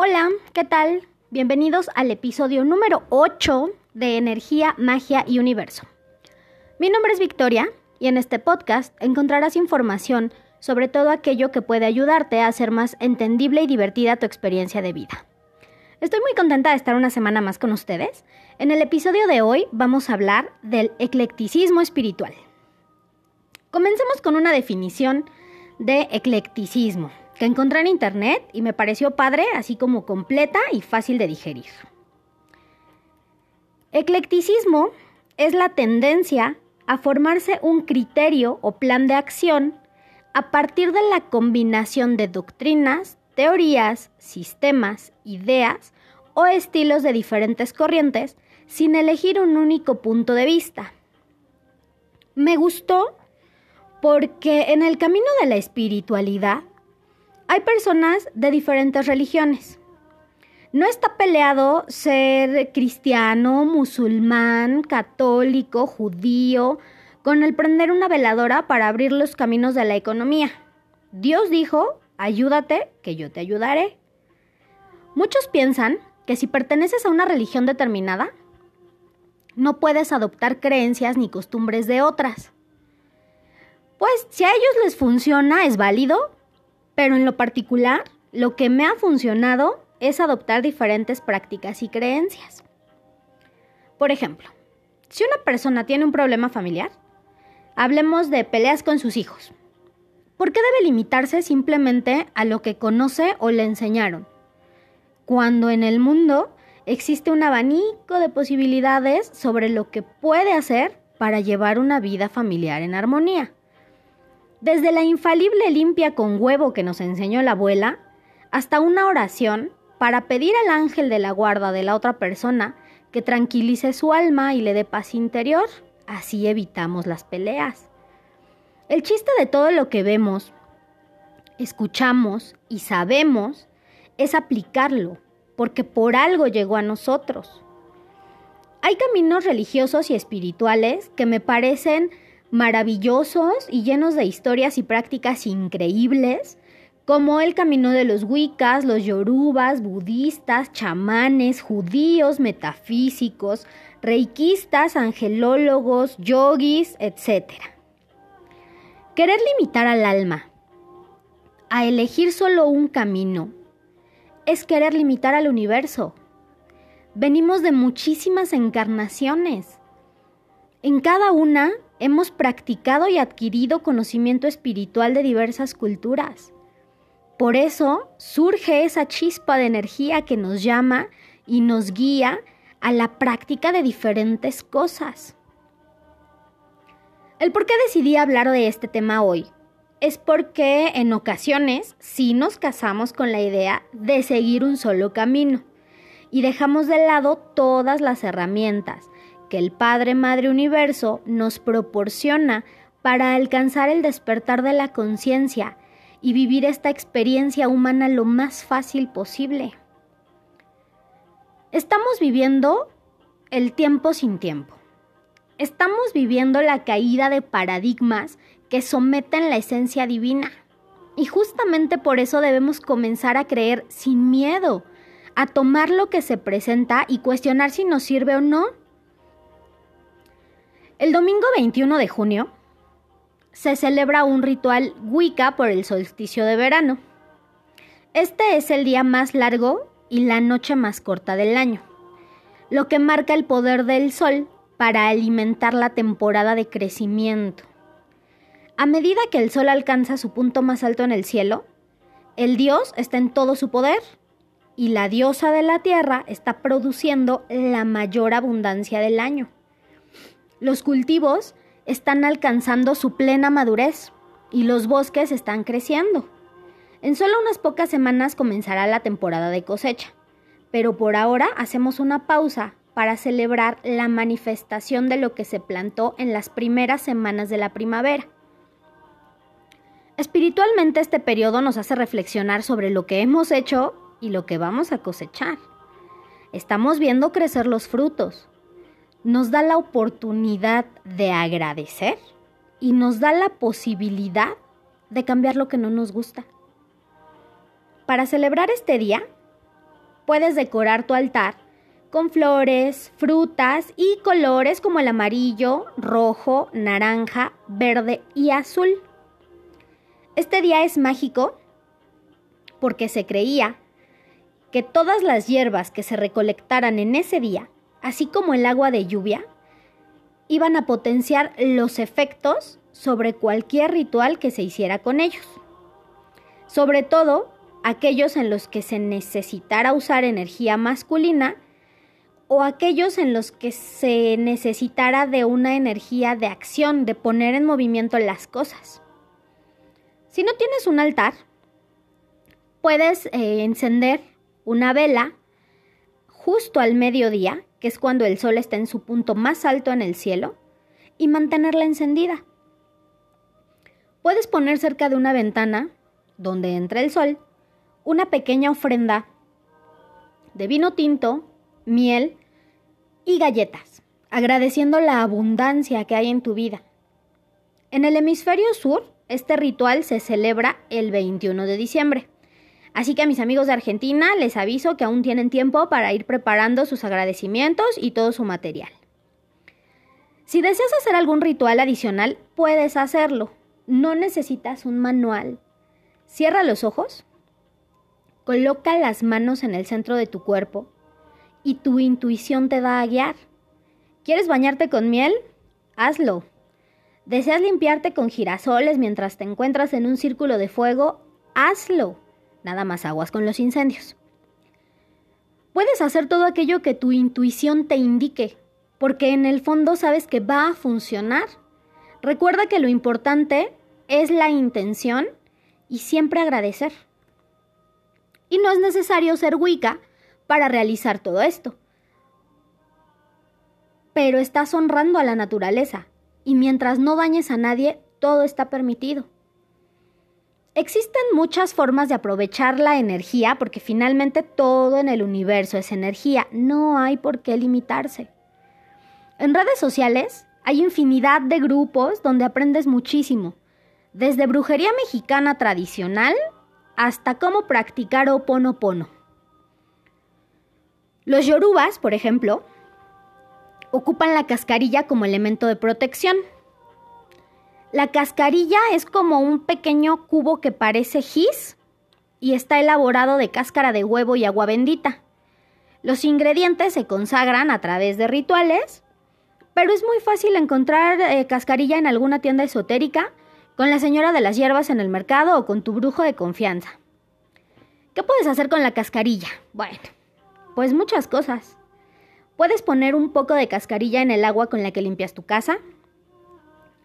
Hola, ¿qué tal? Bienvenidos al episodio número 8 de Energía, Magia y Universo. Mi nombre es Victoria y en este podcast encontrarás información sobre todo aquello que puede ayudarte a hacer más entendible y divertida tu experiencia de vida. Estoy muy contenta de estar una semana más con ustedes. En el episodio de hoy vamos a hablar del eclecticismo espiritual. Comencemos con una definición de eclecticismo que encontré en internet y me pareció padre, así como completa y fácil de digerir. Eclecticismo es la tendencia a formarse un criterio o plan de acción a partir de la combinación de doctrinas, teorías, sistemas, ideas o estilos de diferentes corrientes sin elegir un único punto de vista. Me gustó porque en el camino de la espiritualidad hay personas de diferentes religiones. No está peleado ser cristiano, musulmán, católico, judío, con el prender una veladora para abrir los caminos de la economía. Dios dijo, ayúdate, que yo te ayudaré. Muchos piensan que si perteneces a una religión determinada, no puedes adoptar creencias ni costumbres de otras. Pues si a ellos les funciona, es válido, pero en lo particular, lo que me ha funcionado es adoptar diferentes prácticas y creencias. Por ejemplo, si una persona tiene un problema familiar, hablemos de peleas con sus hijos. ¿Por qué debe limitarse simplemente a lo que conoce o le enseñaron? Cuando en el mundo existe un abanico de posibilidades sobre lo que puede hacer para llevar una vida familiar en armonía. Desde la infalible limpia con huevo que nos enseñó la abuela, hasta una oración para pedir al ángel de la guarda de la otra persona que tranquilice su alma y le dé paz interior. Así evitamos las peleas. El chiste de todo lo que vemos, escuchamos y sabemos es aplicarlo, porque por algo llegó a nosotros. Hay caminos religiosos y espirituales que me parecen maravillosos y llenos de historias y prácticas increíbles, como el camino de los Wiccas, los yorubas, budistas, chamanes, judíos, metafísicos, reikistas, angelólogos, yogis, etc. Querer limitar al alma a elegir solo un camino es querer limitar al universo. Venimos de muchísimas encarnaciones. En cada una hemos practicado y adquirido conocimiento espiritual de diversas culturas. Por eso surge esa chispa de energía que nos llama y nos guía a la práctica de diferentes cosas. El por qué decidí hablar de este tema hoy es porque en ocasiones sí nos casamos con la idea de seguir un solo camino y dejamos de lado todas las herramientas, que el Padre Madre Universo nos proporciona para alcanzar el despertar de la conciencia y vivir esta experiencia humana lo más fácil posible. Estamos viviendo el tiempo sin tiempo. Estamos viviendo la caída de paradigmas que someten la esencia divina. Y justamente por eso debemos comenzar a creer sin miedo, a tomar lo que se presenta y cuestionar si nos sirve o no. El domingo 21 de junio se celebra un ritual Wicca por el solsticio de verano. Este es el día más largo y la noche más corta del año, lo que marca el poder del sol para alimentar la temporada de crecimiento. A medida que el sol alcanza su punto más alto en el cielo, el dios está en todo su poder y la diosa de la tierra está produciendo la mayor abundancia del año los cultivos están alcanzando su plena madurez y los bosques están creciendo. En solo unas pocas semanas comenzará la temporada de cosecha, pero por ahora hacemos una pausa para celebrar la manifestación de lo que se plantó en las primeras semanas de la primavera. Espiritualmente este periodo nos hace reflexionar sobre lo que hemos hecho y lo que vamos a cosechar. Estamos viendo crecer los frutos, nos da la oportunidad de agradecer y nos da la posibilidad de cambiar lo que no nos gusta. Para celebrar este día, puedes decorar tu altar con flores, frutas y colores como el amarillo, rojo, naranja, verde y azul. Este día es mágico porque se creía que todas las hierbas que se recolectaran en ese día, así como el agua de lluvia, iban a potenciar los efectos sobre cualquier ritual que se hiciera con ellos. Sobre todo aquellos en los que se necesitara usar energía masculina o aquellos en los que se necesitara de una energía de acción, de poner en movimiento las cosas. Si no tienes un altar, puedes eh, encender una vela justo al mediodía, que es cuando el sol está en su punto más alto en el cielo, y mantenerla encendida. Puedes poner cerca de una ventana, donde entra el sol, una pequeña ofrenda de vino tinto, miel y galletas, agradeciendo la abundancia que hay en tu vida. En el hemisferio sur, este ritual se celebra el 21 de diciembre. Así que a mis amigos de Argentina les aviso que aún tienen tiempo para ir preparando sus agradecimientos y todo su material. Si deseas hacer algún ritual adicional, puedes hacerlo. No necesitas un manual. Cierra los ojos, coloca las manos en el centro de tu cuerpo y tu intuición te va a guiar. ¿Quieres bañarte con miel? Hazlo. ¿Deseas limpiarte con girasoles mientras te encuentras en un círculo de fuego? Hazlo. Nada más aguas con los incendios. Puedes hacer todo aquello que tu intuición te indique, porque en el fondo sabes que va a funcionar. Recuerda que lo importante es la intención y siempre agradecer. Y no es necesario ser Wicca para realizar todo esto. Pero estás honrando a la naturaleza y mientras no dañes a nadie, todo está permitido. Existen muchas formas de aprovechar la energía porque finalmente todo en el universo es energía, no hay por qué limitarse. En redes sociales hay infinidad de grupos donde aprendes muchísimo, desde brujería mexicana tradicional hasta cómo practicar oponopono. Los yorubas, por ejemplo, ocupan la cascarilla como elemento de protección. La cascarilla es como un pequeño cubo que parece gis y está elaborado de cáscara de huevo y agua bendita. Los ingredientes se consagran a través de rituales, pero es muy fácil encontrar eh, cascarilla en alguna tienda esotérica, con la señora de las hierbas en el mercado o con tu brujo de confianza. ¿Qué puedes hacer con la cascarilla? Bueno, pues muchas cosas. Puedes poner un poco de cascarilla en el agua con la que limpias tu casa,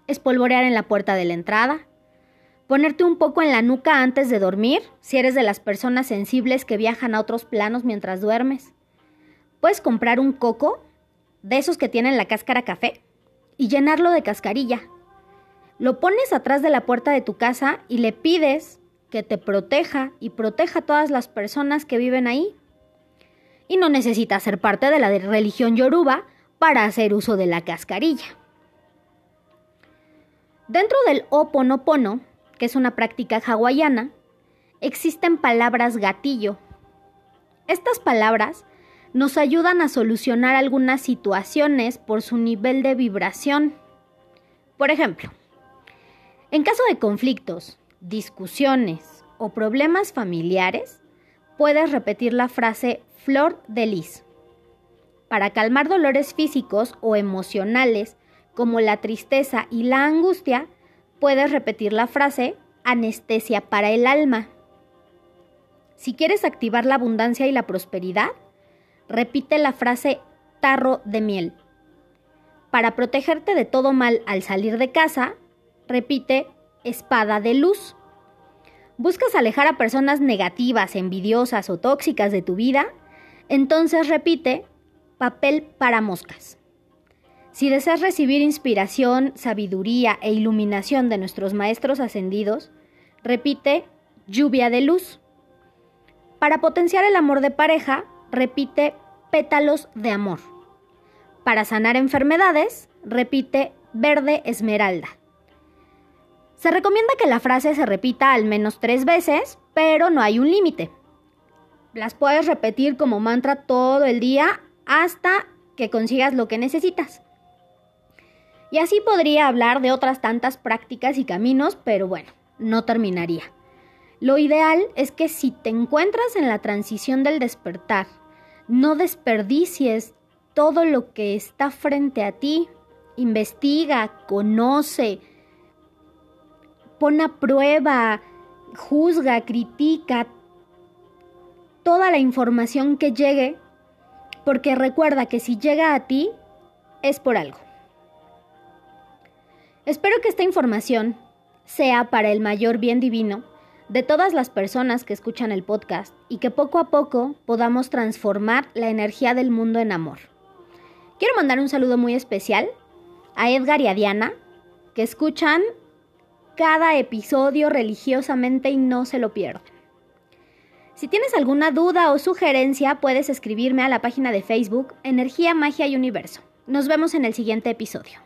espolvorear en la puerta de la entrada, ponerte un poco en la nuca antes de dormir, si eres de las personas sensibles que viajan a otros planos mientras duermes. Puedes comprar un coco, de esos que tienen la cáscara café, y llenarlo de cascarilla. Lo pones atrás de la puerta de tu casa y le pides que te proteja y proteja a todas las personas que viven ahí y no necesita ser parte de la religión yoruba para hacer uso de la cascarilla. Dentro del Oponopono, que es una práctica hawaiana, existen palabras gatillo. Estas palabras nos ayudan a solucionar algunas situaciones por su nivel de vibración. Por ejemplo, en caso de conflictos, discusiones o problemas familiares, puedes repetir la frase flor de lis. Para calmar dolores físicos o emocionales como la tristeza y la angustia, puedes repetir la frase anestesia para el alma. Si quieres activar la abundancia y la prosperidad, repite la frase tarro de miel. Para protegerte de todo mal al salir de casa, repite espada de luz. ¿Buscas alejar a personas negativas, envidiosas o tóxicas de tu vida? Entonces repite papel para moscas. Si deseas recibir inspiración, sabiduría e iluminación de nuestros maestros ascendidos, repite lluvia de luz. Para potenciar el amor de pareja, repite pétalos de amor. Para sanar enfermedades, repite verde esmeralda. Se recomienda que la frase se repita al menos tres veces, pero no hay un límite. las puedes repetir como mantra todo el día hasta que consigas lo que necesitas. Y así podría hablar de otras tantas prácticas y caminos, pero bueno, no terminaría. Lo ideal es que si te encuentras en la transición del despertar, no desperdicies todo lo que está frente a ti. Investiga, conoce, pon a prueba, juzga, critica toda la información que llegue, porque recuerda que si llega a ti, es por algo. Espero que esta información sea para el mayor bien divino de todas las personas que escuchan el podcast y que poco a poco podamos transformar la energía del mundo en amor. Quiero mandar un saludo muy especial a Edgar y a Diana, que escuchan cada episodio religiosamente y no se lo pierden. Si tienes alguna duda o sugerencia, puedes escribirme a la página de Facebook Energía, Magia y Universo. Nos vemos en el siguiente episodio.